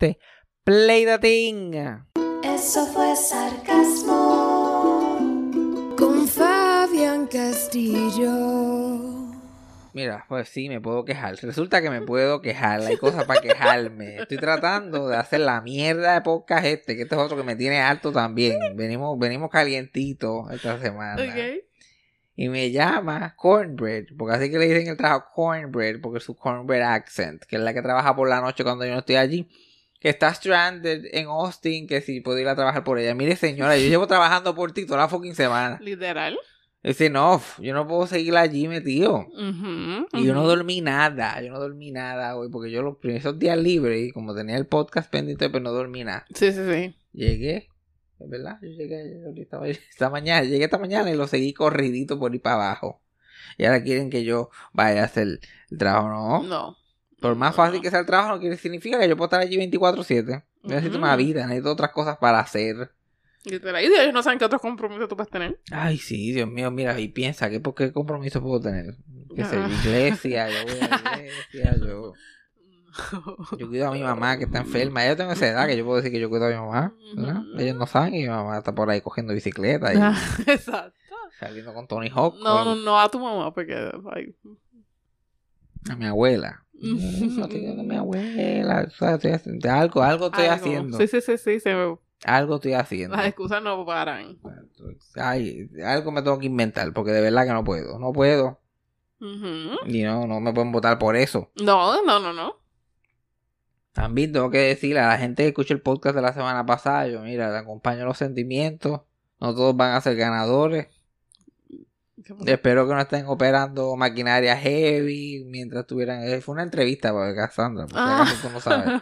Play the thing. Eso fue sarcasmo. Con Fabián Castillo. Mira, pues sí, me puedo quejar. Resulta que me puedo quejar. Hay cosas para quejarme. Estoy tratando de hacer la mierda de podcast este, que este es otro que me tiene alto también. Venimos, venimos calientitos esta semana. Ok. Y me llama Cornbread, porque así que le dicen el trabajo Cornbread, porque es su Cornbread accent, que es la que trabaja por la noche cuando yo no estoy allí. Que está stranded en Austin, que si puedo ir a trabajar por ella. Mire, señora, yo llevo trabajando por ti toda la fucking semana. Literal. Dice, no, yo no puedo seguir allí metido. Ujú, Y yo no dormí nada, yo no dormí nada hoy, porque yo los primeros días libres, y como tenía el podcast pendiente, pues no dormí nada. Sí, sí, sí. Llegué, es verdad, yo llegué ahorita, esta mañana, llegué esta mañana y lo seguí corridito por ir para abajo. Y ahora quieren que yo vaya a hacer el trabajo, no. No. Por más fácil que sea el trabajo, no quiere significa que yo puedo estar allí 24-7. Yo necesito Ujú. una vida, necesito otras cosas para hacer. Y ellos no saben qué otros compromisos tú puedes tener. Ay, sí, Dios mío, mira, y piensa que por qué compromiso puedo tener. Que sé, iglesia, yo voy a la iglesia, yo, yo cuido a mi mamá que está enferma. Ya tengo esa edad que yo puedo decir que yo cuido a mi mamá. Ellos no saben que mi mamá está por ahí cogiendo bicicleta y Ah, Exacto. saliendo con Tony Hawk. No, no, no a tu mamá, porque. ay. A mi abuela. No mi abuela. o sea, estoy haciendo- algo, algo estoy Algo. haciendo. Sí, sí, sí, sí. se me- Algo estoy haciendo. Las excusas no paran. Ay, algo me tengo que inventar porque de verdad que no puedo. No puedo. Y no, no me pueden votar por eso. No, no, no, no. También tengo que decirle a la gente que escucha el podcast de la semana pasada, yo mira, te acompaño los sentimientos. No todos van a ser ganadores. Espero que no estén operando maquinaria heavy mientras estuvieran. eh, Fue una entrevista para Cassandra, porque Ah. tú no sabes.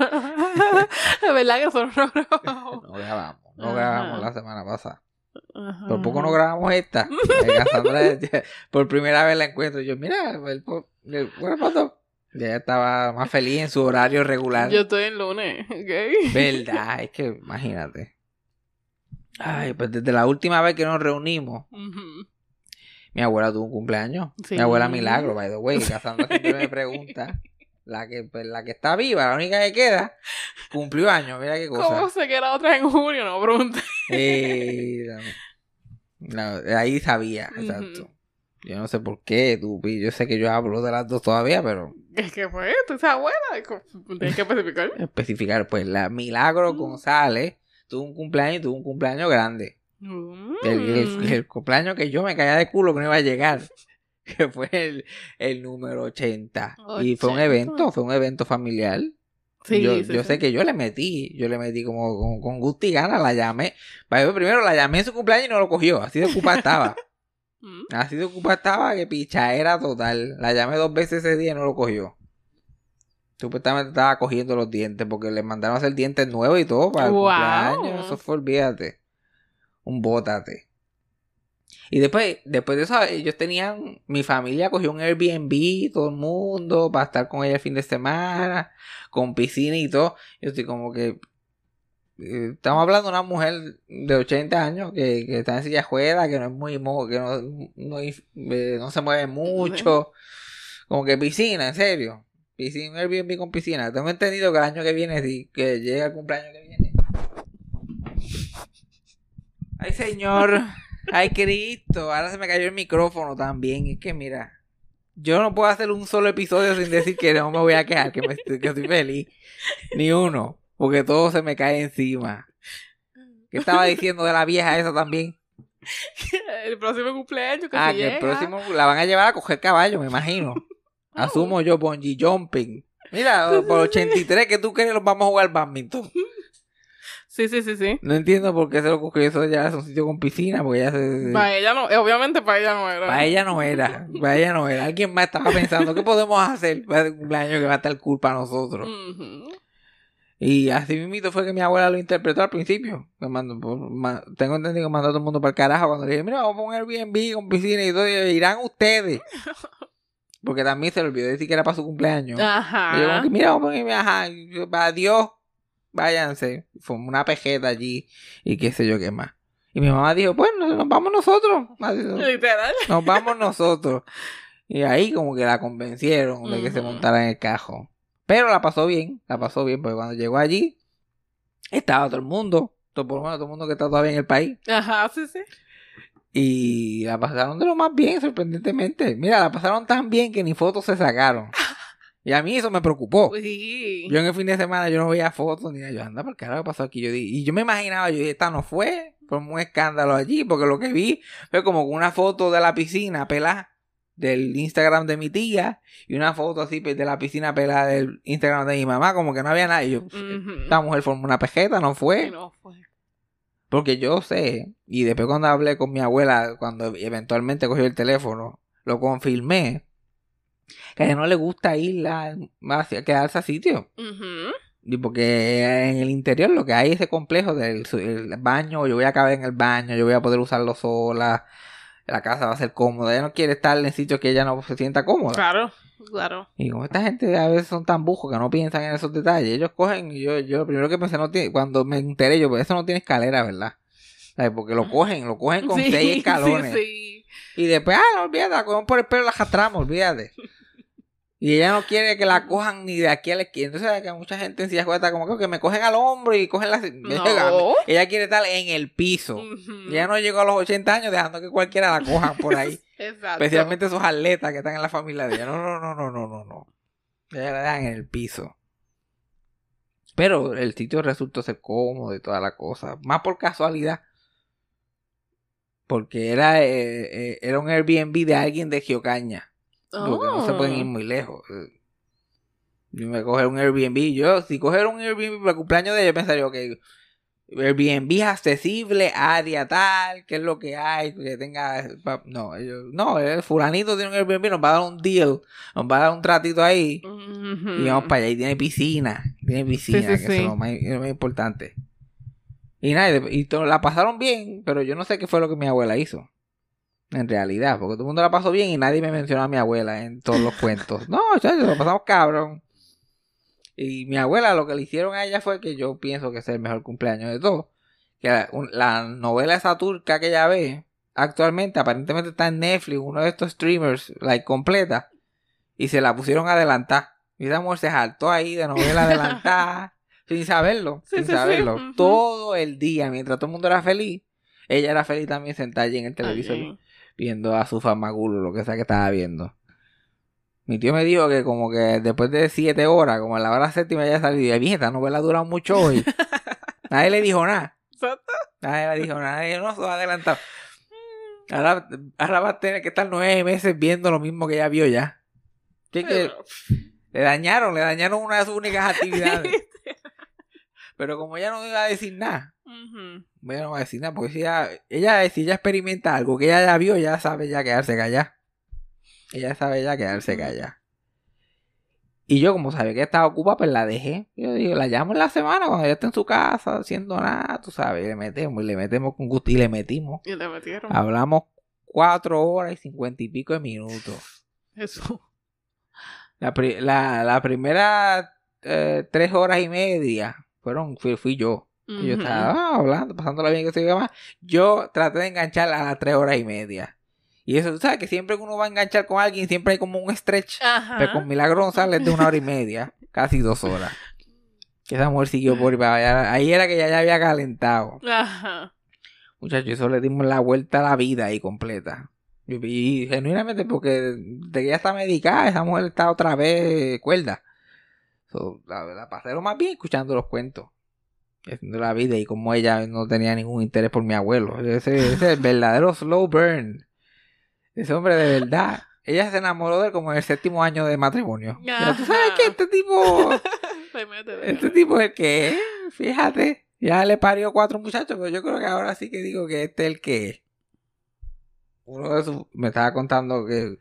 Es verdad que nosotros no grabamos. No grabamos, no grabamos la semana pasada. Ajá. Por poco no grabamos esta. Cassandra, por primera vez la encuentro. Yo, mira, el, el-. Ya estaba más feliz en su horario regular. Yo estoy en lunes, ¿ok? Verdad, es que imagínate. Ay, pues desde la última vez que nos reunimos, Ujú. Mi abuela tuvo un cumpleaños. Sí. Mi abuela Milagro, by the way. Cassandra siempre me pregunta. La que, pues, la que está viva, la única que queda, cumplió años. Mira qué cosa. ¿Cómo sé que la otra en junio? No pregunté. Eh, no, ahí sabía, exacto. Yo no sé por qué, tú, yo sé que yo hablo de las dos todavía, pero Es que pues, tú esa abuela. Tienes que especificar. especificar, pues la Milagro. González tuvo un cumpleaños y tuvo un cumpleaños grande. Mm. El, el- el cumpleaños que yo me caía de culo que no iba a llegar. Que fue el, el número 80. Y fue un 80. evento, fue un evento familiar. Sí, yo sí, yo sí. sé que yo le metí, yo le metí como con, con gusto y gana, la llamé. Vaya, Primero la llamé en su cumpleaños y no lo cogió, así de ocupada estaba. Mm. Así de ocupada estaba que picha era total. La llamé dos veces ese día y no lo cogió. Supuestamente estaba cogiendo los dientes porque le mandaron a hacer dientes nuevos y todo para el Wow. cumpleaños. Eso fue, olvídate. Un bótate. Y después, después de eso, ellos tenían, mi familia cogió un Airbnb, todo el mundo, para estar con ella el fin de semana, con piscina y todo. Yo estoy como que, eh, estamos hablando de una mujer de 80 años que, que está en silla ruedas, que no es muy que no, no, eh, no se mueve mucho. Como que piscina, en serio. Piscina, Airbnb con piscina. Tengo entendido que el año que viene, sí, que llega el cumpleaños que viene. Ay, señor. Ay, Cristo. Ahora se me cayó el micrófono también. Es que mira. Yo no puedo hacer un solo episodio sin decir que no me voy a quejar, que, me estoy, que estoy feliz. Ni uno. Porque todo se me cae encima. ¿Qué estaba diciendo de la vieja esa también? El próximo cumpleaños que Ah, se que el próximo la van a llevar a coger caballo, me imagino. Asumo yo, bungee jumping. Mira, por 83 que tú crees los vamos a jugar badminton. Sí, sí, sí, sí. No entiendo por qué se lo cogió eso ya es un sitio con piscina, porque ya se... Para ella no, eh, obviamente para ella no era. Para ella no era, para ella no era. Alguien más estaba pensando, ¿qué podemos hacer para el cumpleaños que va a estar cool para nosotros? Y así mismito fue que mi abuela lo interpretó al principio. Ma- tengo entendido que mandó a todo el mundo para el carajo cuando le dije, mira, vamos a poner Airbnb con piscina y todo, y irán ustedes. Porque también se le olvidó decir que era para su cumpleaños. Ajá. Y yo mira, vamos a ponerme, ajá, adiós, váyanse. Fue una pejeta allí y qué sé yo qué más. Y mi mamá dijo, pues nos, vamos nosotros. Literal. Nos vamos nosotros. Y ahí como que la convencieron de que se montara en el cajo. Pero la pasó bien, la pasó bien, porque cuando llegó allí, estaba todo el mundo, todo, por lo menos todo el mundo que está todavía en el país. Ajá, sí, sí. Y la pasaron de lo más bien, sorprendentemente. Mira, la pasaron tan bien que ni fotos se sacaron. Y a mí eso me preocupó. Sí. Yo en el fin de semana yo no veía fotos ni nada. Yo, anda, ¿por qué ahora pasó aquí? Yo di- y yo me imaginaba, yo dije, esta no fue. Fue un escándalo allí, porque lo que vi fue como una foto de la piscina pelada del Instagram de mi tía y una foto así pues, de la piscina pelada del Instagram de mi mamá, como que no había nada. Y yo, Ujú. esta mujer formó una pejeta, no fue. No fue. Porque yo sé, y después cuando hablé con mi abuela, cuando eventualmente cogió el teléfono, lo confirmé, que a ella no le gusta ir a, a quedarse a sitio. Y porque en el interior lo que hay es ese complejo del el baño, yo voy a caber en el baño, yo voy a poder usarlo sola, la casa va a ser cómoda, ella no quiere estar en sitios que ella no se sienta cómoda. Claro, claro. Y como esta gente a veces son tan bujos que no piensan en esos detalles, ellos cogen, y yo, yo lo primero que pensé, no tiene, cuando me enteré, yo, pues eso no tiene escalera, ¿verdad? ¿Sabes? Porque lo cogen, lo cogen con Sí, seis escalones. Sí, sí. Y después, ah, no, olvídate, la cogemos por el pelo la arrastramos, olvídate. Y ella no quiere que la cojan ni de aquí a la esquina. Entonces, hay que mucha gente en silla está como que me cogen al hombro y cogen la... No. Ella quiere estar en el piso. Ella no llegó a los 80 años dejando que cualquiera la coja por ahí. Exacto. Especialmente esos atletas que están en la familia de ella. No, no, no, no, no, no, no. Ella la dejan en el piso. Pero el sitio resultó ser cómodo y toda la cosa. Más por casualidad. Porque era, eh, eh, era un Airbnb de alguien de Geocaña. Porque no se pueden ir Oh. muy lejos. Eh, Yo me coger un Airbnb. Yo, si coger un Airbnb para el cumpleaños de ella, pensaría, ok, Airbnb accesible, área tal, qué es lo que hay, que tenga... No, ellos- no, el fulanito tiene un Airbnb, nos va a dar un deal, nos va a dar un tratito ahí. Y vamos para allá. Y tiene piscina. Tiene piscina, Sí, sí, que eso sí. es lo más, es lo más importante. Y nada, y la pasaron bien, pero yo no sé qué fue lo que mi abuela hizo. En realidad, porque todo el mundo la pasó bien y nadie me mencionó a mi abuela en todos los cuentos. No, chacho, lo pasamos cabrón. Y mi abuela lo que le hicieron a ella fue que yo pienso que es el mejor cumpleaños de todos. Que la, un- la novela esa turca que ella ve actualmente aparentemente está en Netflix, uno de estos streamers, like completa. Y se la pusieron a adelantar. Y esa mujer se saltó ahí de novela adelantada. sin saberlo. Sí, sin sí, saberlo. Todo el día, mientras todo el mundo era feliz. Ella era feliz también sentada allí en el televisor viendo a su farmaculo, lo que sea que estaba viendo. Mi tío me dijo que como que después de siete horas, como a la hora séptima ya salió, y dije, esta novela ha durado mucho hoy. Nadie le dijo nada. Nadie le dijo nada. Nadie no, se va a adelantar. Ahora, ahora va a tener que estar nueve meses viendo lo mismo que ella vio ya. ¿Qué que le dañaron, le dañaron una de sus únicas actividades. Pero como ella no iba a decir nada, Ujú. ella no va a decir nada, porque si ella, ella, si ella experimenta algo que ella ya vio, ya sabe ya quedarse callada. Ella sabe ya quedarse callada. Y yo, como sabía que estaba ocupada, pues la dejé. Yo digo, la llamo en la semana cuando ella esté en su casa haciendo nada, tú sabes, y le metemos, y le metemos con gusto, y le metimos. Y le metieron. Hablamos cuatro horas y cincuenta y pico de minutos. Eso. La, pri- la, la primera eh, tres horas y media fueron, fui, fui yo. Y Yo estaba ah, hablando, pasándola bien que se más. Yo traté de enganchar a las tres horas y media. Y eso, tú sabes que siempre que uno va a enganchar con alguien, siempre hay como un stretch. Ajá. Pero con Milagro González de una hora y media, casi dos horas. Que esa mujer siguió por ahí era que ya, ya había calentado. Ajá. Muchachos, eso le dimos la vuelta a la vida ahí completa. Y, y genuinamente porque de que ella está medicada, esa mujer está otra vez cuerda. So, la, la pasé lo más bien escuchando los cuentos. Haciendo la vida y como ella no tenía ningún interés por mi abuelo. Ese, ese es el verdadero slow burn. Ese hombre de verdad. Ella se enamoró de él como en el séptimo año de matrimonio. Pero tú sabes que este tipo... Este tipo es el que fíjate. Ya le parió cuatro muchachos, pero yo creo que ahora sí que digo que este es el que. Uno de sus, me estaba contando que,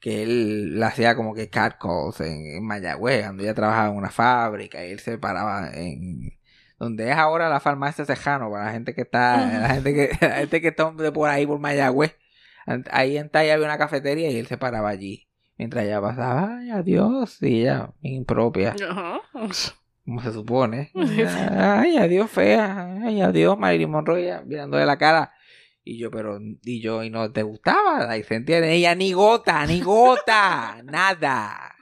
que él le hacía como que catcalls en, en Mayagüez, cuando ella trabajaba en una fábrica y él se paraba en donde es ahora la farmacia Cejano, para la gente que está, la gente que, la gente que está de por ahí por Mayagüez. Ahí en Talla había una cafetería y él se paraba allí. Mientras ella pasaba, ay, adiós, y ella, impropia Ajá. como se supone. Ay, adiós, fea. Ay, adiós, Marilyn Monroe, mirando de la cara. Y yo, pero, y yo, y no te gustaba. La sentía de ella ni gota, ni gota, nada.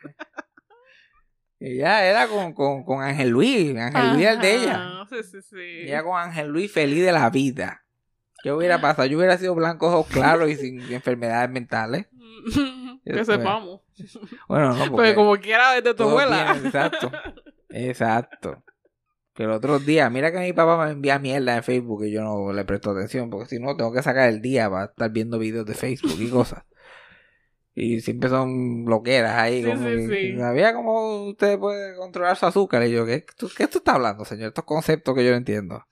Ella era con, con, con Ángel Luis, Ángel Luis era el de ella. Sí, sí, sí. Ella con Ángel Luis feliz de la vida. ¿Qué hubiera pasado? Yo hubiera sido blanco, ojos claros y sin enfermedades mentales. que sepamos. Bueno, no, Porque porque como quiera desde tu abuela. exacto. Exacto. Pero otros días, mira que mi papá me envía mierda en Facebook y yo no le presto atención, porque si no tengo que sacar el día para estar viendo videos de Facebook y cosas. Y siempre son bloqueras ahí. Sí, como sí, que- sí. ¿Sabía cómo usted puede controlar su azúcar? Y yo, ¿qué, tú- ¿qué tú estás hablando, señor? Estos conceptos que yo no entiendo.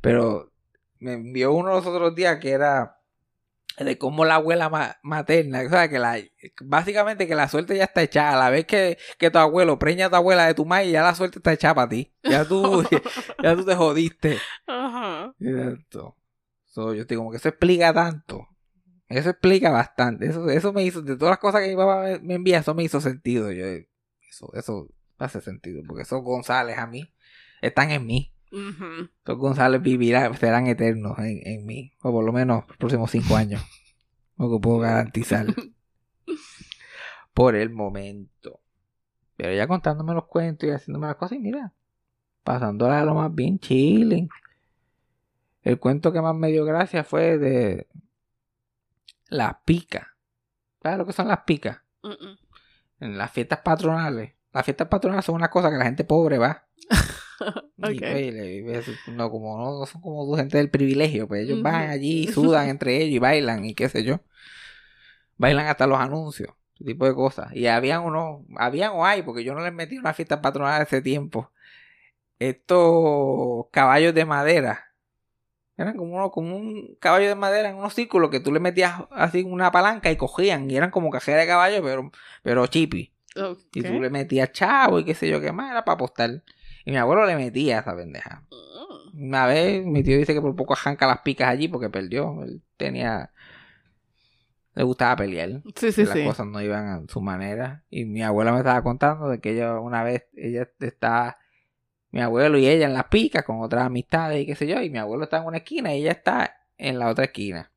Pero me envió uno los otros días que era de cómo la abuela ma- materna, o sea, que la, básicamente que la suerte ya está echada. A la vez que, que tu abuelo preña a tu abuela de tu madre, ya la suerte está echada para ti. Ya tú, ya tú te jodiste. Ajá. Exacto. So, yo estoy como que eso explica tanto. Eso explica bastante. Eso, eso me hizo, de todas las cosas que mi papá me, me envía, eso me hizo sentido. Yo, eso, eso hace sentido. Porque esos González a mí están en mí. Ujú. Esos González vivirán, serán eternos en, en mí. O por lo menos los próximos cinco años. Lo que puedo garantizar. Por el momento. Pero ya contándome los cuentos y haciéndome las cosas, y mira, pasándola a lo más bien chilling. El cuento que más me dio gracia fue de las picas. ¿Sabes lo que son las picas? En las fiestas patronales. Las fiestas patronales son una cosa que la gente pobre va. Y, pues, le- y ves, no, como, no, son como gente del privilegio, pues ellos van allí, sudan entre ellos y bailan y qué sé yo. Bailan hasta los anuncios, ese tipo de cosas. Y habían unos, habían o hay, porque yo no les metí una fiesta patronal hace tiempo. Estos caballos de madera. Eran como, uno, como un caballo de madera en unos círculos que tú le metías así una palanca y cogían. Y eran como cajera de caballo, pero, pero chipi. Y tú le metías chavo y qué sé yo qué más, era para apostar. Y mi abuelo le metía a esa pendeja. Mm. Una vez mi tío dice que por poco arranca las picas allí porque perdió. Él tenía. Le gustaba pelear. Sí, sí, las sí. cosas no iban a su manera. Y mi abuela me estaba contando de que ella una vez, ella está, mi abuelo y ella en las picas con otras amistades y qué sé yo. Y mi abuelo está en una esquina y ella está en la otra esquina.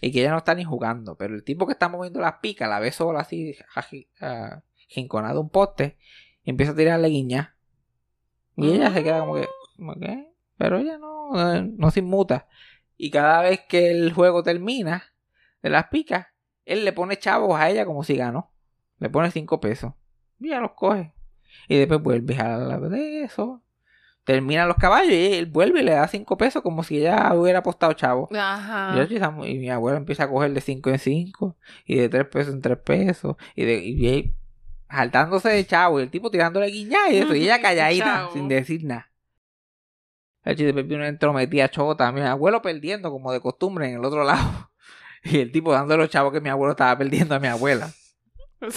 Y que ella no está ni jugando. Pero el tipo que está moviendo las picas la ve sola así, ah, jinconado a un poste. Y empieza a tirarle guiña. Y ella se queda como que, como que, pero ella no, no se inmuta. Y cada vez que el juego termina de las picas, él le pone chavos a ella como si ganó. Le pone cinco pesos. Y ella los coge. Y después vuelve a la de eso. Terminan los caballos y él vuelve y le da cinco pesos como si ella hubiera apostado chavo. Ajá. Y, mi abuela empieza a coger de 5 en 5 y de 3 pesos en 3 pesos y de y- saltándose de chavo y el tipo tirándole guiñá y eso y ella calladita Chavo. sin decir nada. El chiste después vino una entrometida chota, mi abuelo perdiendo como de costumbre en el otro lado y el tipo dando los chavos que mi abuelo estaba perdiendo a mi abuela.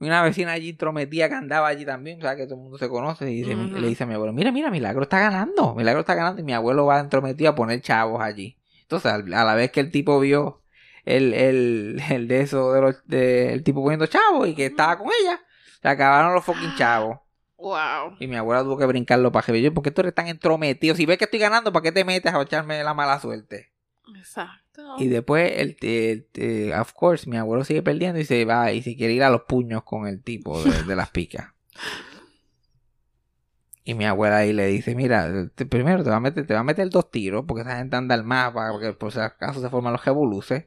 Y una vecina allí intrometida que andaba allí también, o sea, que todo el mundo se conoce, y dice- le dice a mi abuelo, mira, mira, Milagro está ganando, Milagro está ganando, y mi abuelo va entrometido a poner chavos allí. Entonces, a la vez que el tipo vio el, el, el de eso, de los, de- el tipo poniendo chavos y que estaba con ella, se acabaron los fucking chavos. Wow. Y mi abuela tuvo que brincarlo para que yo, ¿por qué tú eres tan entrometido? Si ves que estoy ganando, ¿para qué te metes a echarme la mala suerte? Exacto. Y después, el, el- el- of course, mi abuelo sigue perdiendo y se va y se quiere ir a los puños con el tipo de, de las picas. Y mi abuela ahí le dice, mira, te- primero te va a meter, te va a meter dos tiros, porque esa gente anda al mapa, porque por si acaso se forman los revoluces.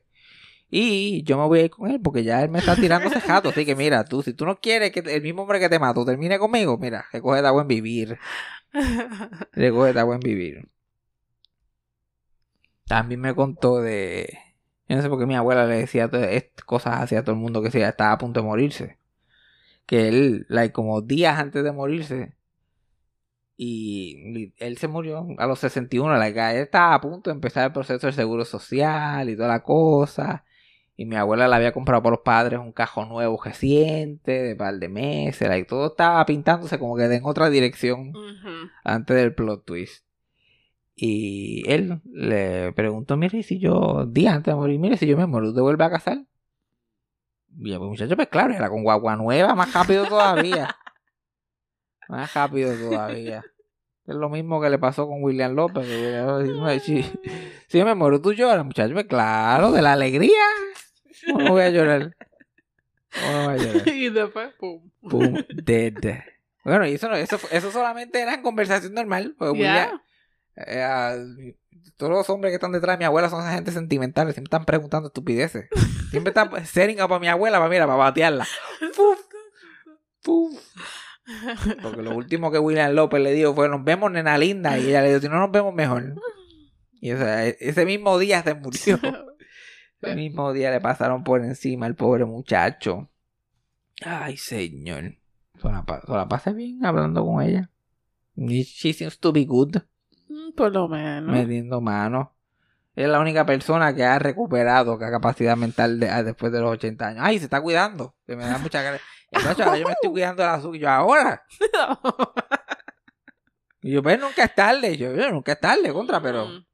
Y yo me voy a ir con él, porque ya él me está tirando ese jato. Así que mira, tú, si tú no quieres que el mismo hombre que te mató termine conmigo, mira, recoge de buen vivir. Recoge de buen vivir. También me contó de. Yo no sé por qué mi abuela le decía cosas así a todo el mundo que se estaba a punto de morirse. Que él, like, como días antes de morirse, y él se murió a los 61, like, él estaba a punto de empezar el proceso del seguro social y toda la cosa. Y mi abuela le había comprado por los padres un cajón nuevo reciente, de par de meses, like, todo estaba pintándose como que en otra dirección antes del plot twist. Y él le preguntó, mire, si yo, días antes de morir, mire, si yo me muero, ¿te vuelve a casar? Y el muchacho, pues claro, era con guagua nueva, más rápido todavía. más rápido todavía. Es lo mismo que le pasó con William López. que William- si, si yo me muero, tú lloras, muchacho. Pues claro, de la alegría. ¿Cómo no voy a llorar? ¿Cómo no voy a llorar? y después, pum. Boom, dead. Bueno, y eso, no- eso, eso solamente era en conversación normal. Porque Ya. William- eh, ah, todos los hombres que están detrás de mi abuela son esa gente sentimental. Siempre están preguntando estupideces. Siempre están setting up a mi abuela para, mira, para batearla. Puf, puf. Porque lo último que William López le dijo fue, nos vemos, nena linda. Y ella le dijo, si no nos vemos, mejor. Y o sea, e- ese mismo día se murió. Ese mismo día le pasaron por encima al pobre muchacho. Ay, señor. Se la, pa- se la pasé bien hablando con ella. She seems to be good. Mm, Por lo menos. Metiendo mano. Es la única persona que ha recuperado la capacidad mental de- ah, después de los 80 años. Ay, se está cuidando. Que me da mucha ahora yo me estoy cuidando de la azúcar. Yo, ahora. Y yo, pues nunca es tarde. Yo, "Yo, nunca es tarde, contra, pero Mm.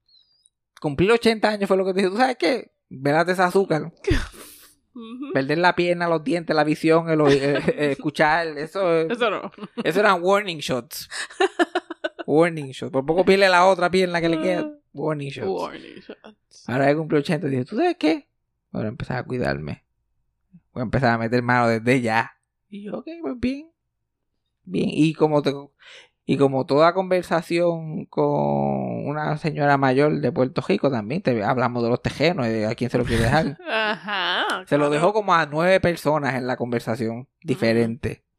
cumplir 80 años fue lo que te dije. ¿Tú sabes qué? Vélate ese azúcar. Perder la pierna, los dientes, la visión, el, eh, eh, escuchar, eso, Eso no. eso eran warning shots. warning shots. Por poco pierde la otra pierna que le queda. Warning shots. Warning shots. Ahora que cumplí 80, dije, ¿tú sabes qué? Voy a empezar a cuidarme. Voy a empezar a meter mano desde ya. Y yo, ok, pues bien. Bien. Y como te, y como toda conversación con una señora mayor de Puerto Rico también, te, hablamos de los tejenos y de a quién se lo quiere dejar. Ajá. Se lo dejó como a nueve personas en la conversación diferente.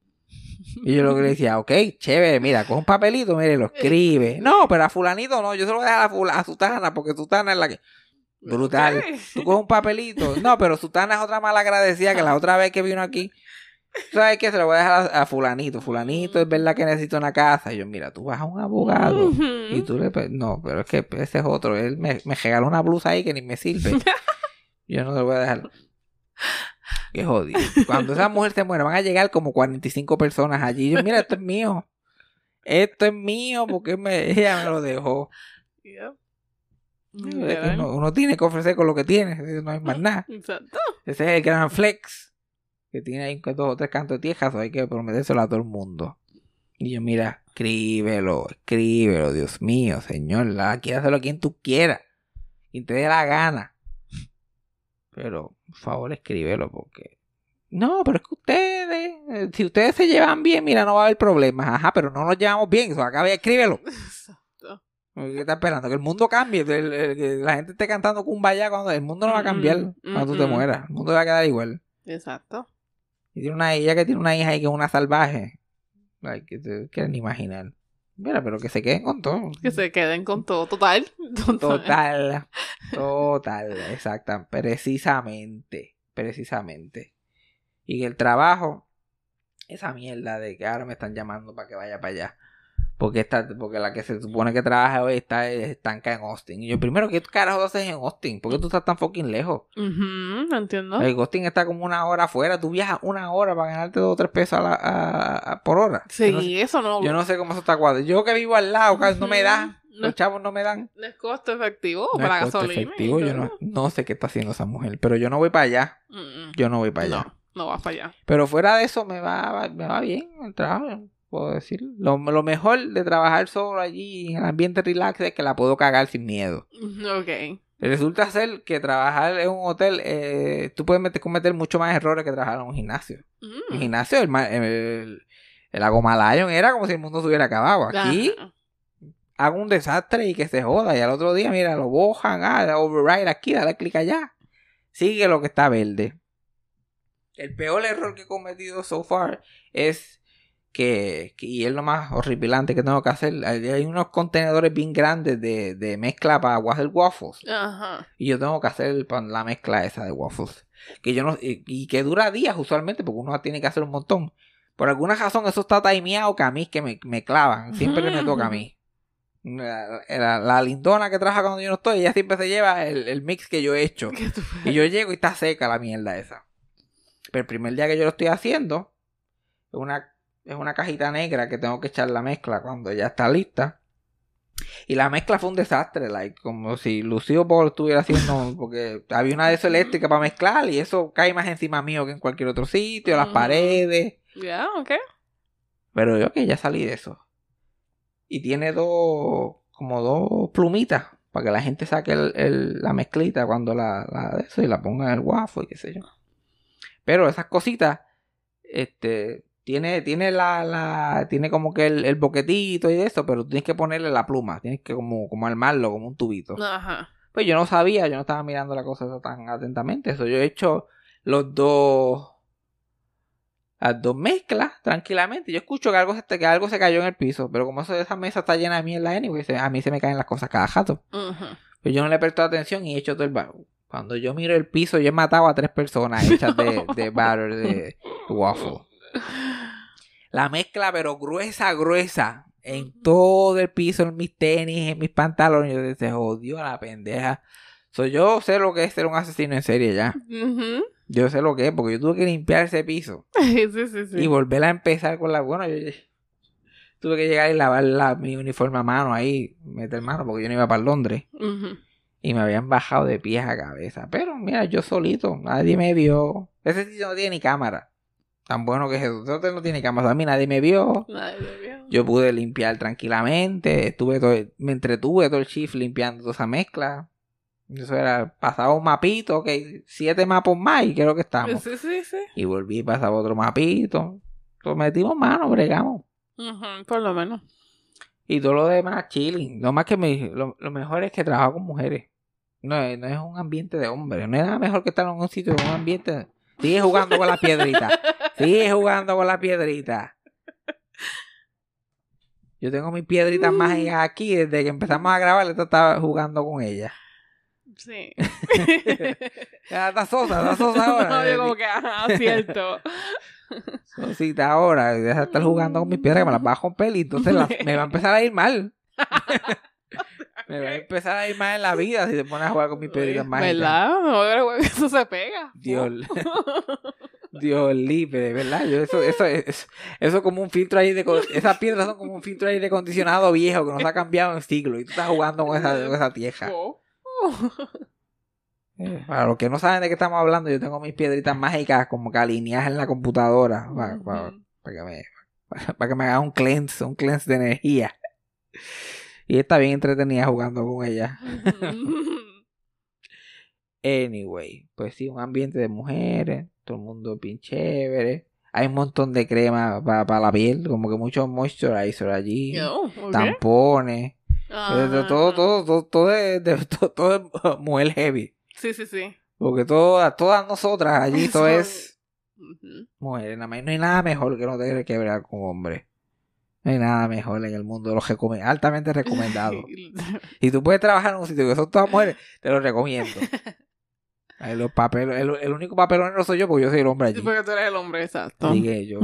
Y yo lo que le decía, ok, chévere, mira, coge un papelito, mire, lo escribe. No, pero a fulanito no, yo se lo voy a dejar a, fula- a Sutana, porque Sutana es la que... Brutal. Ok. Tú coges un papelito. No, pero Sutana es otra mala agradecida que la otra vez que vino aquí. ¿Sabes qué? Se lo voy a dejar a, a fulanito. Fulanito es verdad que necesita una casa. Y yo, mira, tú vas a un abogado. Y tú le... pe- No, pero es que ese es otro. Él me, me regaló una blusa ahí que ni me sirve. Yo no se lo voy a dejar. Qué jodido. Cuando esa mujer se muera, van a llegar como 45 personas allí. Yo, mira, esto es mío. Esto es mío porque me, ella me lo dejó. Uno tiene que ofrecer con lo que tiene. No hay más nada. Exacto. Ese es el gran flex. Que tiene ahí dos o tres cantos de tierra. Hay que prometérselo a todo el mundo. Y yo, mira, escríbelo, escríbelo, Dios mío, señor. La, hacerlo a quien tú quieras. Quien te dé la gana. Pero, por favor, escríbelo porque... No, pero es que ustedes, eh, si ustedes se llevan bien, mira, no va a haber problemas. Ajá, pero no nos llevamos bien. Eso acaba escríbelo. Exacto. ¿Qué está esperando? Que el mundo cambie. el- la gente esté cantando Kumbaya cuando el mundo no va a cambiar Mm, cuando tú te mm, mm. mueras. El mundo va a quedar igual. Exacto. Y tiene una ella que tiene una hija ahí que es una salvaje. Ay, que te quieren imaginar. Mira, pero que se queden con todo. Que se queden con todo. Total. Total. Total. Exacta. Precisamente. Precisamente. Y que el trabajo, esa mierda de que ahora me están llamando para que vaya para allá. Porque está, porque la que se supone que trabaja hoy está estanca en Austin. Y yo, primero, ¿qué carajo haces en Austin? ¿Por qué tú estás tan fucking lejos? Ujú, ¿me entiendo? El Austin está como una hora afuera. Tú viajas una hora para ganarte dos o tres pesos a la- a- a- por hora. Sí, Yo no, sé, eso no. yo no sé cómo eso está cuadrado. Yo que vivo al lado, no me da. Los chavos no me dan. No es costo efectivo No para es costo gasolina. efectivo. Yo no, no sé qué está haciendo esa mujer. Pero yo no voy para allá. Mm, mm. Yo no voy para allá. No, no vas para allá. Pero fuera de eso me va, me va bien el trabajo. Puedo decir. Lo, lo mejor de trabajar solo allí en el ambiente relax es que la puedo cagar sin miedo. Ok. Resulta ser que trabajar en un hotel, eh, tú puedes meter, cometer mucho más errores que trabajar en un gimnasio. En Mm. el gimnasio, el, ma- el, el Agomalayon era como si el mundo se hubiera acabado. Aquí hago un desastre y que se joda. Y al otro día, mira, lo bojan, ah, override aquí, dale clic allá. Sigue lo que está verde. El peor error que he cometido so far es que, que- y es lo más horripilante que tengo que hacer, hay hay unos contenedores bien grandes de, de mezcla para hacer waffles. Ajá. Y yo tengo que hacer la mezcla esa de waffles. Que yo no, y, y que dura días usualmente, porque uno tiene que hacer un montón. Por alguna razón eso está timeado que a mí que me, me clavan. Siempre que me toca a mí. La, la- la lindona que trabaja cuando yo no estoy, ella siempre se lleva el, el mix que yo he hecho. ¿Qué tú- Y yo llego y está seca la mierda esa. Pero el primer día que yo lo estoy haciendo, es una, es una cajita negra que tengo que echar la mezcla cuando ya está lista. Y la mezcla fue un desastre, like, como si Lucio Ball estuviera haciendo, porque había una de esas eléctricas para mezclar y eso cae más encima mío que en cualquier otro sitio, las Ujú. paredes. Ya, ok. Pero yo que ya salí de eso. Y tiene dos, como dos plumitas para que la gente saque el- el- la mezclita cuando la, la de eso y la ponga en el waffle y qué sé yo. Pero esas cositas, este, tiene, tiene la, la, tiene como que el, el boquetito y eso, pero tienes que ponerle la pluma, tienes que como, como armarlo como un tubito. Ajá. Pues yo no sabía, yo no estaba mirando la cosa tan atentamente. Eso yo he hecho los dos. Las dos mezclas tranquilamente. Yo escucho que algo, se, que algo se cayó en el piso. Pero como eso, esa mesa está llena de mierda anyway, a mí se me caen las cosas cada jato. Ujú. Pero yo no le he prestado atención y he hecho todo el bar. Cuando yo miro el piso, yo he matado a tres personas hechas de, de batter de waffle. La mezcla, pero gruesa, gruesa. En todo el piso, en mis tenis, en mis pantalones. Yo se jodió a la pendeja. So, yo sé lo que es ser un asesino en serie ya. Yo sé lo que es, porque yo tuve que limpiar ese piso. Sí, sí, sí. Y volver a empezar con la... Bueno, yo tuve que llegar y lavar la- mi uniforme a mano ahí, meter mano, porque yo no iba para Londres. Y me habían bajado de pies a cabeza. Pero mira, yo solito, nadie me vio. Ese sitio no tiene ni cámara. Tan bueno que es eso. Ese hotel no tiene cámara. A mí nadie me vio. Nadie lo vio. Yo pude limpiar tranquilamente. Estuve todo, me entretuve todo el shift limpiando toda esa mezcla. Eso era, pasaba un mapito, ok, siete mapas más y creo que estamos. Sí, sí, sí. Y volví y pasaba otro mapito. Entonces metimos mano, bregamos. Ujú, Por lo menos. Y todo lo demás, chilling. Lo más que me, lo, lo mejor es que trabajo con mujeres. No, es- no es un ambiente de hombres. No es nada mejor que estar en un sitio, en un ambiente. Sigue jugando con la piedrita. Sigue jugando con la piedrita. Yo tengo mis piedritas mágicas aquí. Desde que empezamos a grabar, esta estaba jugando con ella. Sí. Ya está sosa, está sosa ahora. No, yo como que, ajá, cierto. Sosita ahora. Deja de estar jugando con mis piedras que me las va a romper y entonces las- me va a empezar a ir mal. me va a empezar a ir mal en la vida si te pones a jugar con mis piedritas mágicas. ¿Verdad? No, eso se pega. Dios, Dios libre, verdad. Yo eso, eso, es, eso es como un filtro ahí de... Esas piedras son como un filtro ahí de acondicionado viejo que no se ha cambiado en siglos. Y tú estás jugando con esa, con esa tieja. Oh. Eh, Para los que no saben de qué estamos hablando, yo tengo mis piedritas mágicas como que alineadas en la computadora. Para, para- Ujú. para que me, para, para que me haga un cleanse, un cleanse de energía. Y está bien entretenida jugando con ella. Anyway, pues sí, un ambiente de mujeres, todo el mundo bien chévere. Hay un montón de crema para la piel, como que mucho moisturizer allí, Oh, tampones, Ah, eh, todo, todo, todo, todo, es de, todo, todo es mujer heavy. Sí, sí, sí. Porque todas, todas nosotras allí todo es Ujú. mujeres. Nada más, no hay nada mejor que no tener que ver con hombres. No hay nada mejor en el mundo, lo recome- altamente recomendado. Si tú puedes trabajar en un sitio que son todas mujeres, te lo recomiendo. Los papeles, el, el único papelonero soy yo porque yo soy el hombre allí. Sí, porque tú eres el hombre, exacto. Así yo,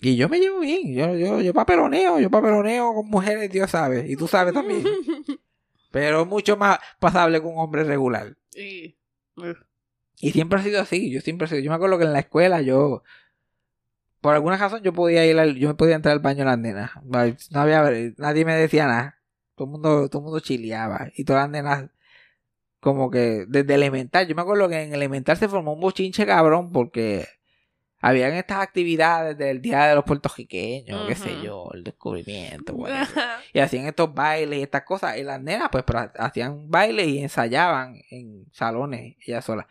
y yo me llevo bien, yo, yo, yo papeloneo, yo papeloneo con mujeres, Dios sabe, y tú sabes también. Pero es mucho más pasable que un hombre regular. Y siempre ha sido así, yo siempre he sido, yo me acuerdo que en la escuela yo, por alguna razón yo podía ir al, yo me podía entrar al baño de las nenas, no había, nadie me decía nada, todo el mundo, todo el mundo chileaba, y todas las nenas, como que desde elemental, yo me acuerdo que en elemental se formó un bochinche cabrón, porque habían estas actividades del Día de los Puertorriqueños, qué sé yo, el descubrimiento, y hacían estos bailes y estas cosas. Y las nenas, pues, hacían bailes y ensayaban en salones, ellas solas.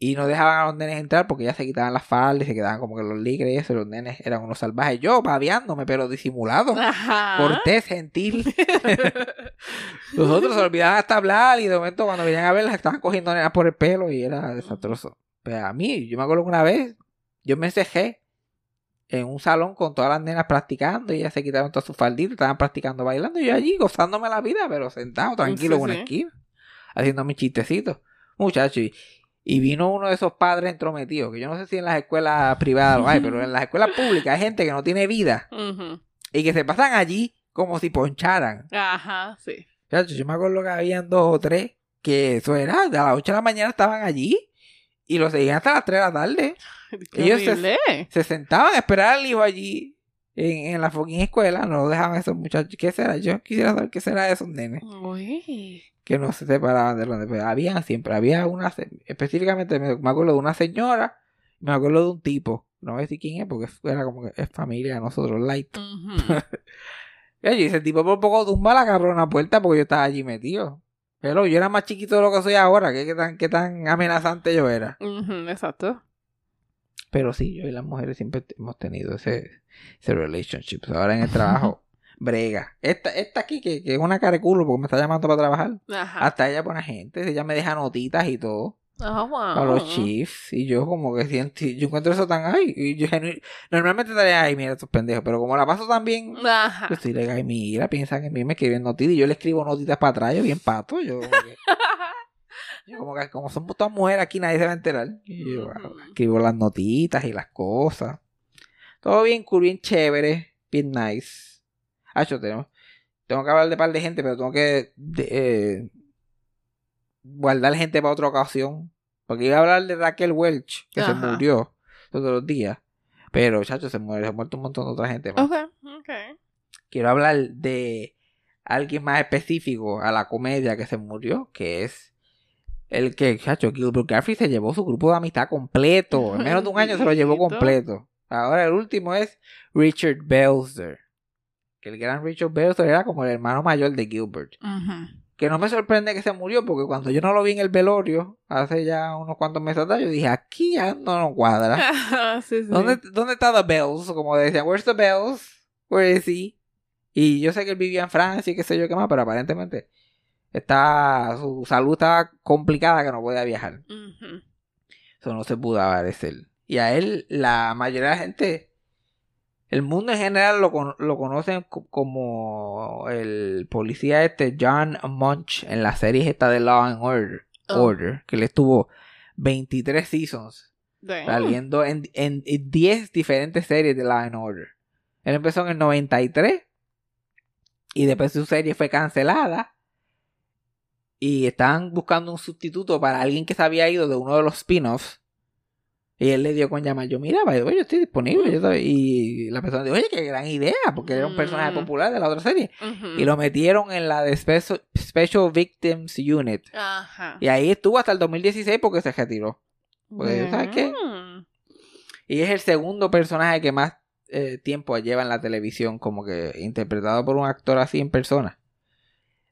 Y no dejaban a los nenes entrar porque ellas se quitaban las faldas y se quedaban como que los ligres y eso. Los nenes eran unos salvajes. Yo, babeándome, pero disimulado. Ajá. Cortés, gentil. Los otros se olvidaban hasta hablar y de momento cuando venían a verlas estaban cogiendo nenas por el pelo y era desastroso. Pero a mí, yo me acuerdo que una vez yo me encejé en un salón con todas las nenas practicando y ellas se quitaron todas sus falditas, estaban practicando bailando y yo allí gozándome la vida, pero sentado tranquilo Sí, en una sí. esquina, haciendo mis chistecitos. Muchacho, y, y vino uno de esos padres entrometidos, que yo no sé si en las escuelas privadas lo hay, pero en las escuelas públicas hay gente que no tiene vida y que se pasan allí como si poncharan. Ajá, sí. Chacho, yo me acuerdo que habían dos o tres que eso era, a las 8 de la mañana estaban allí y lo seguían hasta las 3 de la tarde. Qué Ellos. Se sentaban a esperar al hijo allí en, en la fucking escuela, no lo dejaban esos muchachos. ¿Qué será? Yo quisiera saber qué será de esos nenes Uy. Que no se separaban de los demás. Habían siempre, había una, específicamente me, me acuerdo de una señora, me acuerdo de un tipo, no voy a decir quién es porque era como que es familia de nosotros, light. Y ese tipo por poco tumba la cabrona puerta porque yo estaba allí metido. Pero yo era más chiquito de lo que soy ahora, que qué tan, qué tan amenazante yo era. Ujú, Exacto. Pero sí, yo y las mujeres siempre hemos tenido ese, ese relationship. Ahora en el trabajo, brega. Esta, esta aquí, que, que es una cara de culo porque me está llamando para trabajar. Ajá. Hasta ella buena gente, ella me deja notitas y todo. Ah, wow. A los chiefs. Y yo como que siento, yo encuentro eso tan ay. Y yo normalmente estaría, ay, mira estos pendejos. Pero como la paso tan bien, Ajá. yo estoy legal, ay, mira, piensan en mí, me escriben notitas y yo le escribo notitas para atrás, yo bien pato, yo como que, yo como que como somos todas mujeres aquí nadie se va a enterar. Y yo ah, escribo las notitas y las cosas. Todo bien cool, bien chévere, bien nice. Ah, yo tengo, tengo que hablar de par de gente, pero tengo que de- eh, guardar gente para otra ocasión. Porque iba a hablar de Raquel Welch, que se murió todos los días. Pero, chacho, se muere, se ha muerto un montón de otra gente más Ok, ok. quiero hablar de alguien más específico a la comedia que se murió, que es el que, chacho, Gilbert Gottfried se llevó su grupo de amistad completo. En menos de un año se lo llevó completo. Ahora el último es Richard Belzer. Que el gran Richard Belzer era como el hermano mayor de Gilbert. Que no me sorprende que se murió, porque cuando yo no lo vi en el velorio, hace ya unos cuantos meses atrás, yo dije, aquí ya no nos cuadra. Ajá, sí, sí. ¿Dónde, ¿Dónde está The Bells? Como decían, where's the Bells? Where is he? Y yo sé que él vivía en Francia y qué sé yo qué más, pero aparentemente está, su salud estaba complicada que no podía viajar. Eso no se pudo aparecer. Y a él, la mayoría de la gente, el mundo en general lo, con- lo conocen co- como el policía este John Munch en la serie esta de Law and Order, Oh. Order que le estuvo 23 seasons Damn. saliendo en, en, en 10 diferentes series de Law and Order. Él empezó en el 93 y después su serie fue cancelada y estaban buscando un sustituto para alguien que se había ido de uno de los spin-offs y él le dio con llamar yo mira yo estoy disponible yo estoy-". y la persona dijo oye qué gran idea porque era un personaje Mm. popular de la otra serie y lo metieron en la de Special, Special Victims Unit Ajá. y ahí estuvo hasta el 2016 porque se retiró Pues, ¿sabes qué? Y es el segundo personaje que más eh, tiempo lleva en la televisión, como que interpretado por un actor así en persona.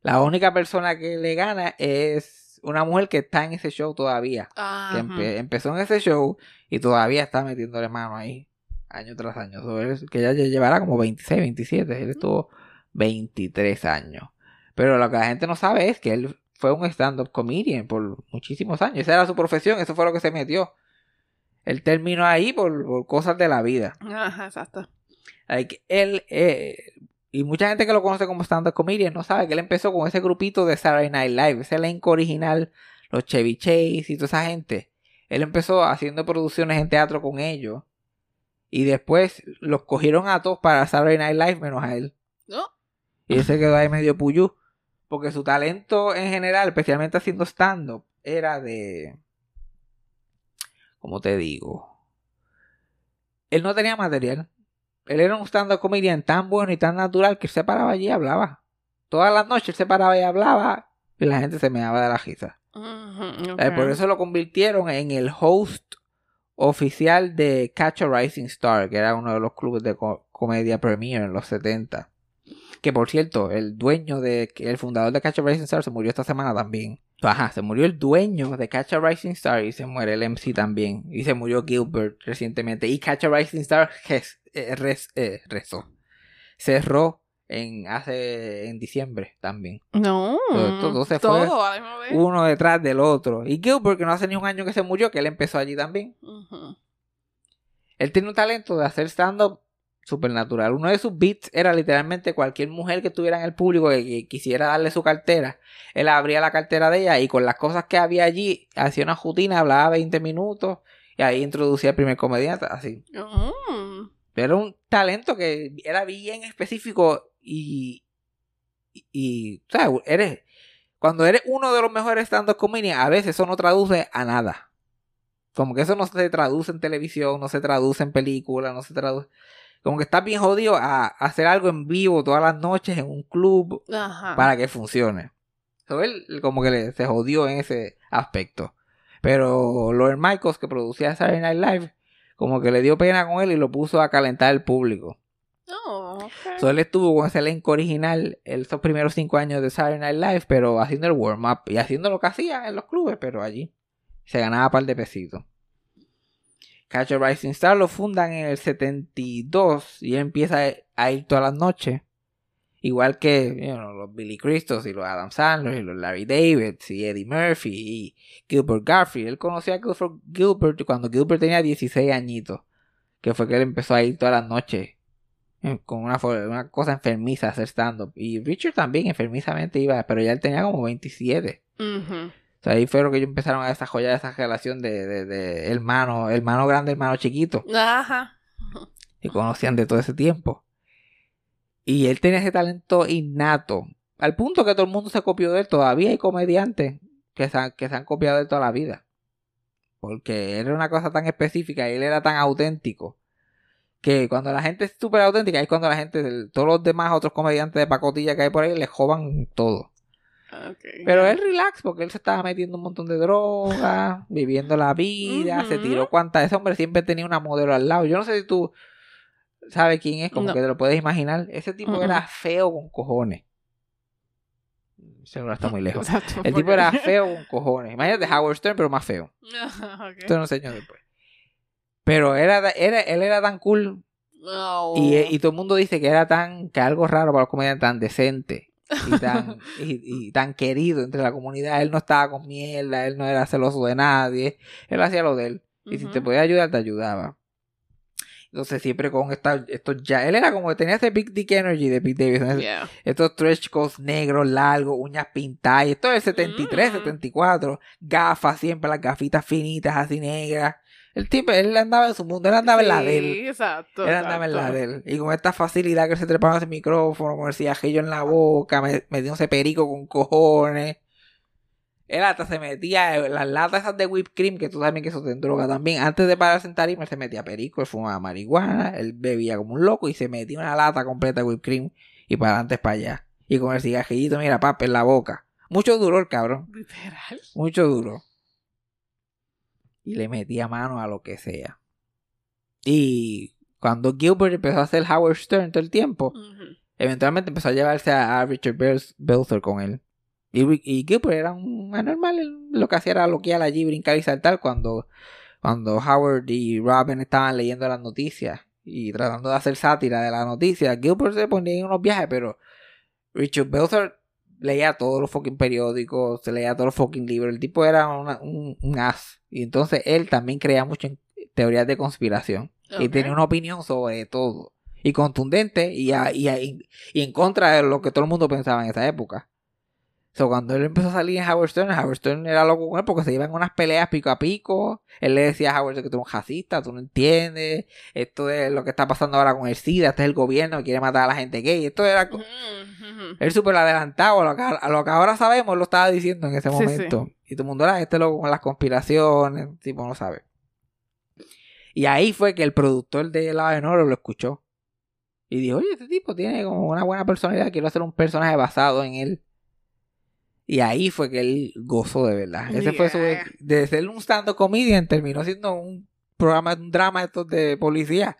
La única persona que le gana es una mujer que está en ese show todavía. Que empe- empezó en ese show y todavía está metiéndole mano ahí, año tras año. So, él- que ya llevará como 26, 27. Él estuvo 23 años. Pero lo que la gente no sabe es que él fue un stand-up comedian por muchísimos años. Esa era su profesión, eso fue lo que se metió. Él terminó ahí por, por cosas de la vida. Ajá, exacto. Like, él, eh, y mucha gente que lo conoce como stand-up comedian no sabe que él empezó con ese grupito de Saturday Night Live, ese elenco original, los Chevy Chase y toda esa gente. Él empezó haciendo producciones en teatro con ellos. Y después los cogieron a todos para Saturday Night Live menos a él. ¿No? Y él se quedó ahí medio puyú. Porque su talento en general, especialmente haciendo stand-up, era de... ¿Cómo te digo? Él no tenía material. Él era un stand-up comedian tan bueno y tan natural que él se paraba allí y hablaba. Todas las noches él se paraba y hablaba y la gente se me daba de la risa. Eh, ok. Por eso lo convirtieron en el host oficial de Catch a Rising Star, que era uno de los clubes de co- comedia premier en los 70. Que por cierto, el dueño de, el fundador de Catch a Rising Star se murió esta semana también. Ajá, se murió el dueño de Catch a Rising Star y se muere el MC también. Y se murió Gilbert recientemente. Y Catch a Rising Star res- eh, res- eh, rezó. Cerró en hace en diciembre también. No. Todo- se fue. Todo. Uno detrás del otro. Y Gilbert, que no hace ni un año que se murió, que él empezó allí también. Ujú. Él tiene un talento de hacer stand-up supernatural. Uno de sus beats era literalmente cualquier mujer que estuviera en el público que, que quisiera darle su cartera. Él abría la cartera de ella y con las cosas que había allí hacía una rutina, hablaba 20 minutos y ahí introducía al primer comediante. Así. Mm. Era un talento que era bien específico y. y, y, ¿sabes? Eres. Cuando eres uno de los mejores stand-up comedians, a veces eso no traduce a nada. Como que eso no se traduce en televisión, no se traduce en película, no se traduce. Como que estás bien jodido a, a hacer algo en vivo todas las noches en un club Ajá. para que funcione. So, él como que le- se jodió en ese aspecto. Pero Lord Michaels, que producía Saturday Night Live, como que le dio pena con él y lo puso a calentar el público. Oh, ok. So, él estuvo con ese elenco original esos primeros cinco años de Saturday Night Live, pero haciendo el warm-up y haciendo lo que hacía en los clubes, pero allí se ganaba un par de pesitos. Catch a Rising Star lo fundan en el 72 y él empieza a ir todas las noches. Igual que los Billy Crystal y los Adam Sandler y los Larry David y Eddie Murphy y Gilbert Garfield. Él conocía a Gilbert, Gilbert cuando Gilbert tenía 16 añitos. Que fue que él empezó a ir todas las noches eh, con una, una cosa enfermiza hacer stand-up. Y Richard también enfermizamente iba, pero ya él tenía como 27. Ujú. O sea, ahí fue lo que ellos empezaron a desarrollar esa relación de, de, de hermano, hermano grande, hermano chiquito. Ajá. Y conocían de todo ese tiempo. Y él tenía ese talento innato. Al punto que todo el mundo se copió de él. Todavía hay comediantes que se han, que se han copiado de él toda la vida. Porque era una cosa tan específica y él era tan auténtico. Que cuando la gente es súper auténtica, es cuando la gente, todos los demás otros comediantes de pacotilla que hay por ahí, le joban todo. Ok. Pero él relax porque él se estaba metiendo un montón de drogas, viviendo la vida, se tiró cuántas. Ese hombre siempre tenía una modelo al lado. Yo no sé si tú sabes quién es, como No. que te lo puedes imaginar. Ese tipo era feo con cojones. Seguro está muy lejos. Exacto, El tipo era feo con cojones. Imagínate Howard Stern, pero más feo. Ajá, ok. Esto lo enseño después. Pero era, era, él era tan cool No. y, y todo el mundo dice que era tan, que algo raro para los comediantes, tan decente y tan, y, y tan querido entre la comunidad. Él no estaba con mierda, él no era celoso de nadie, él hacía lo de él. Y si te podía ayudar, te ayudaba. Entonces siempre con esta, estos ya, él era como que tenía ese Big Dick Energy de Pete Davidson. Yeah. Estos trench coats negros, largos, uñas pintadas. Esto es el 73, Mm. 74. Gafas siempre, las gafitas finitas así negras. El tipo, él andaba en su mundo, él andaba en la de él. Sí, exacto. Él andaba en la de él. Y con esta facilidad que él se trepaba ese micrófono, con el cigajillo en la boca, me- metiéndose perico con cojones. Él hasta se metía las latas esas de whipped cream, que tú sabes que eso te droga también. Antes de pararse en tarima, él se metía perico, él fumaba marihuana, él bebía como un loco y se metía una lata completa de whipped cream y para adelante para allá. Y con el cigajillito, mira, papá, en la boca. Mucho duro el cabrón. Literal. Mucho duro. Y le metía mano a lo que sea. Y cuando Gilbert empezó a hacer Howard Stern todo el tiempo, eventualmente empezó a llevarse a, a Richard Bel- Belzer con él. Y, y Gilbert era un anormal, lo que hacía era loquear allí, brincar y saltar cuando, cuando Howard y Robin estaban leyendo las noticias y tratando de hacer sátira de las noticias. Gilbert se ponía en unos viajes, pero Richard Belzer leía todos los fucking periódicos, se leía todos los fucking libros. El tipo era una- un, un as. Y entonces él también creía mucho en teorías de conspiración. Y tenía una opinión sobre todo. Y contundente y, a- y, a- y en contra de lo que todo el mundo pensaba en esa época. So, cuando él empezó a salir en Howard Stern, Howard Stern era loco con él porque se iban unas peleas pico a pico. Él le decía a Howard Stern que tú eres un racista, tú no entiendes. Esto es lo que está pasando ahora con el SIDA, este es el gobierno que quiere matar a la gente gay. Esto era... Él súper adelantado a lo, que, a lo que ahora sabemos, él lo estaba diciendo en ese Sí, momento. Y todo el mundo era este loco con las conspiraciones, tipo no sabe. Y ahí fue que el productor de La Oro lo escuchó. Y dijo, oye, este tipo tiene como una buena personalidad, quiero hacer un personaje basado en él. Y ahí fue que él gozó de verdad. Ese fue su... De ser un stand-up comedian terminó siendo un programa, un drama estos de policía.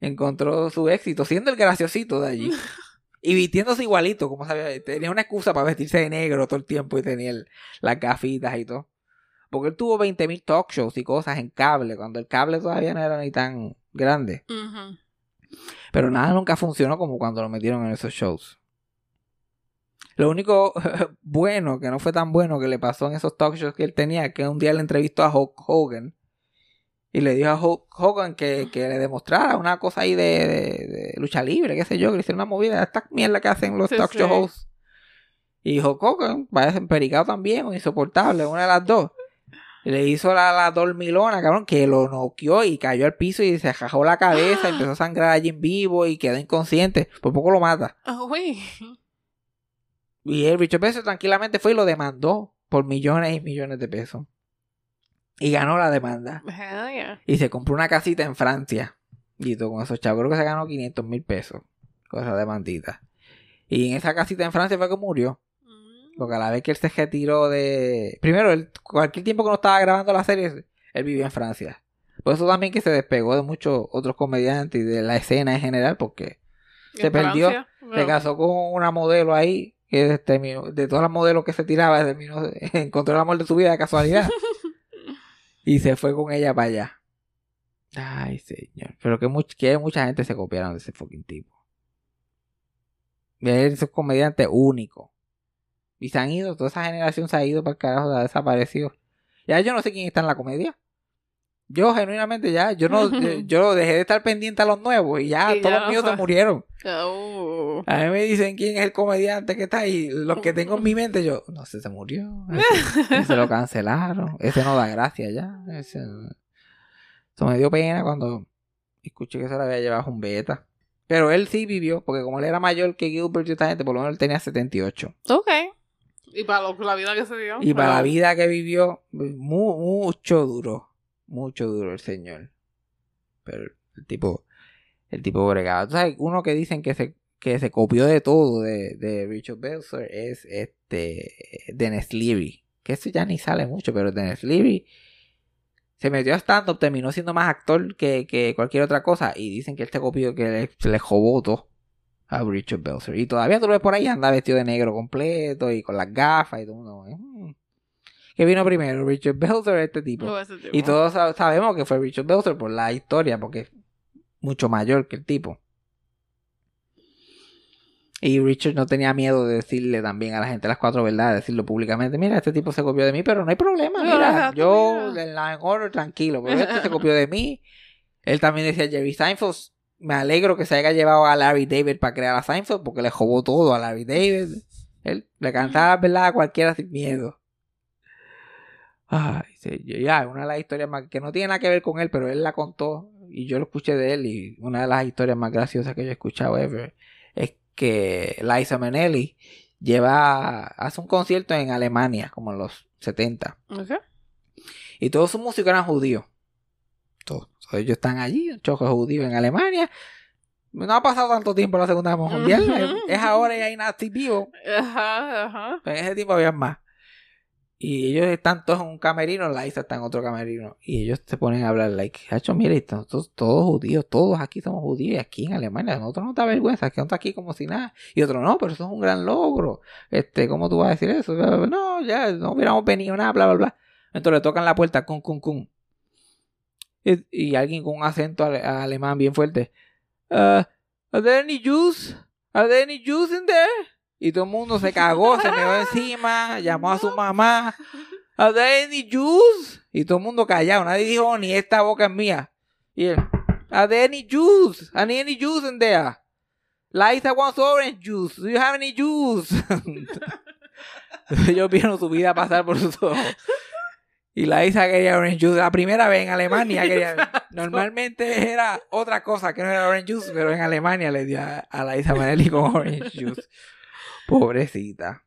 Encontró su éxito, siendo el graciosito de allí. Y vistiéndose igualito, como sabía. Tenía una excusa para vestirse de negro todo el tiempo y tenía el- las gafitas y todo. Porque él tuvo 20.000 talk shows y cosas en cable, cuando el cable todavía no era ni tan grande. Pero nada nunca funcionó como cuando lo metieron en esos shows. Lo único bueno, que no fue tan bueno que le pasó en esos talk shows que él tenía, que un día le entrevistó a Hulk Hogan y le dijo a Hulk Hogan que, que le demostrara una cosa ahí de, de- de lucha libre, qué sé yo, que le hiciera una movida, esta mierda que hacen los Sí, talk show sí. hosts. Y Hulk Hogan, parece empericado también, o insoportable, una de las dos. Le hizo la, la dormilona, cabrón, que lo noqueó y cayó al piso y se rajó la cabeza, empezó a sangrar allí en vivo y quedó inconsciente. Por poco lo mata. Ah, güey. Y el Richard Bezos tranquilamente fue y lo demandó por millones y millones de pesos. Y ganó la demanda. Hell yeah. Y se compró una casita en Francia. Y todo con esos chavos. Creo que se ganó 500 mil pesos. Con esa demandita. Y en esa casita en Francia fue que murió. Mm. Porque a la vez que él se retiró de... Primero, él, cualquier tiempo que no estaba grabando la serie, él vivía en Francia. Por eso también que se despegó de muchos otros comediantes y de la escena en general. Porque se perdió, Francia, se casó con una modelo ahí. Que terminó, de todas las modelos que se tiraba, terminó, encontró el amor de su vida de casualidad. y se fue con ella para allá. Ay, señor. Pero que, much- que mucha gente se copiaron de ese fucking tipo. Él es un comediante único. Y se han ido, toda esa generación se ha ido para el carajo, ha desaparecido. Ya yo no sé quién está en la comedia. Yo genuinamente ya, yo no, yo, yo dejé de estar pendiente a los nuevos y ya Y todos ya los míos se murieron. Oh. A mí me dicen quién es el comediante que está ahí. Los que tengo en mi mente, yo, no sé, se murió. Ese, ese lo cancelaron. Ese no da gracia ya. Ese, eso me dio pena cuando escuché que se lo había llevado un beta. Pero él sí vivió, porque como él era mayor que Gilbert y esta gente, por lo menos él tenía 78. Ok. Y para lo- la vida que se dio. Y para la vida que vivió, mu- mucho duro. Mucho duro el señor. Pero el tipo, el tipo bregado. Sabes, uno que dicen que se, que se copió de todo de, de Richard Belzer es este Dennis Leary. Que ese ya ni sale mucho, pero Dennis Leary se metió a stand-up, terminó siendo más actor que, que cualquier otra cosa. Y dicen que se copió, que le, se le jobó todo a Richard Belzer. Y todavía tú lo ves por ahí, anda vestido de negro completo y con las gafas y todo. mm. ¿Qué vino primero, Richard Belzer o este tipo? Oh, tipo. Y todos sab- sabemos que fue Richard Belzer por la historia, porque es mucho mayor que el tipo. Y Richard no tenía miedo de decirle también a la gente las cuatro verdades, decirlo públicamente. Mira, este tipo se copió de mí, pero no hay problema. No, Mira, yo mira. en la en oro tranquilo, pero este se copió de mí. Él también decía Jerry Seinfeld. Me alegro que se haya llevado a Larry David para crear a Seinfeld, porque le jobó todo a Larry David. Él le cantaba verdad a cualquiera sin miedo. Ay, ya, una de las historias más que no tiene nada que ver con él, pero él la contó y yo lo escuché de él y una de las historias más graciosas que yo he escuchado ever es que Liza Minnelli lleva hace un concierto en Alemania como en los 70 Ok. y todos sus músicos eran judíos. Todos, todos ellos están allí, un choque judío en Alemania. No ha pasado tanto tiempo la Segunda Guerra Mundial, es ahora y hay nazis vivos. Ajá, ajá. En ese tiempo había más. Y ellos están todos en un camerino, Liza está en otro camerino. Y ellos se ponen a hablar, like, hacho, mire, estamos todos, judíos, todos aquí somos judíos, y aquí en Alemania, nosotros no da vergüenza, que estamos aquí como si nada. Y otro, no, pero eso es un gran logro. Este, ¿cómo tú vas a decir eso? No, ya, no hubiéramos venido nada, bla, bla, bla. Entonces le tocan la puerta, cum, cum, cum. Y, alguien con un acento ale- alemán bien fuerte. Uh, ¿Are there any Jews? ¿Are there any Jews in there? Y todo el mundo se cagó, se meó encima, llamó a su mamá. ¿Are there any Jews? Y todo el mundo callado, nadie dijo ni esta boca es mía. Y él, ¿Are there any Jews? ¿Are there any Jews in there? Liza wants orange juice. Do you have any juice? Ellos vieron su vida pasar por sus ojos. Y Liza quería orange juice. La primera vez en Alemania quería. Normalmente era otra cosa que no era orange juice, pero en Alemania le dio a, a Liza Manelli con orange juice. Pobrecita.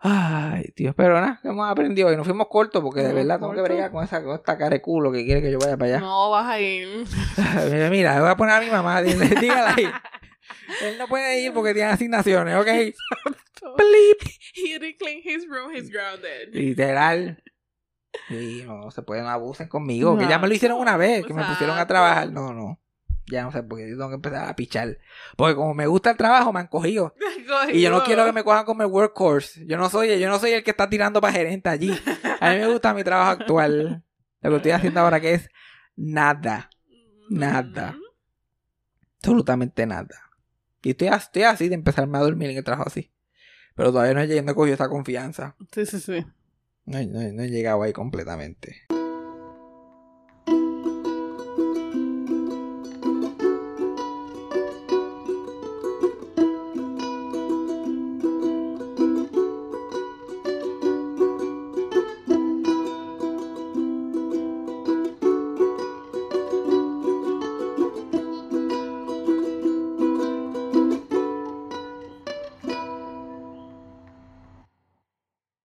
Ay, Dios, pero nada, que hemos aprendido y nos fuimos cortos porque de verdad tengo que bregar con, esa, con esta cara de culo que quiere que yo vaya para allá. No vas a ir. mira, mira, le voy a poner a mi mamá, dile, dígale ahí. Él no puede ir porque tiene asignaciones, ¿ok? Blip. He didn't clean his room, he's grounded. Literal. Sí, no se pueden, no abusen conmigo. Que ya me lo hicieron una vez, que me pusieron a trabajar. No, no. Ya no sé, porque yo tengo que empezar a pichar. Porque como me gusta el trabajo, me han cogido. Y yo no quiero que me cojan como el workhorse. Yo no soy, yo no soy el que está tirando para gerente allí. A mí me gusta mi trabajo actual. Lo que estoy haciendo ahora que es nada. Nada. Absolutamente nada. Y estoy, estoy así de empezarme a dormir en el trabajo así. Pero todavía no he, no he cogido esa confianza. Sí, sí, sí. No, no he llegado ahí completamente.